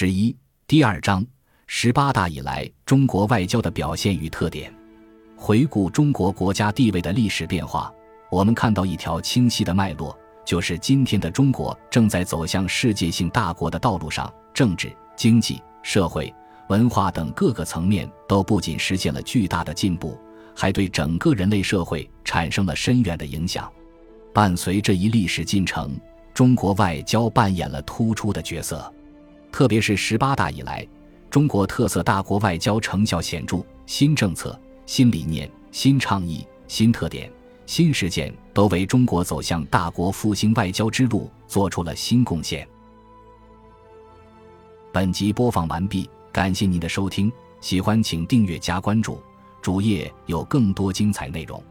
十一第二章十八大以来中国外交的表现与特点。回顾中国国家地位的历史变化，我们看到一条清晰的脉络，就是今天的中国正在走向世界性大国的道路上，政治、经济、社会、文化等各个层面都不仅实现了巨大的进步，还对整个人类社会产生了深远的影响。伴随这一历史进程，中国外交扮演了突出的角色。特别是十八大以来，中国特色大国外交成效显著，新政策、新理念、新倡议、新特点、新实践都为中国走向大国复兴外交之路做出了新贡献。本集播放完毕，感谢您的收听，喜欢请订阅加关注，主页有更多精彩内容。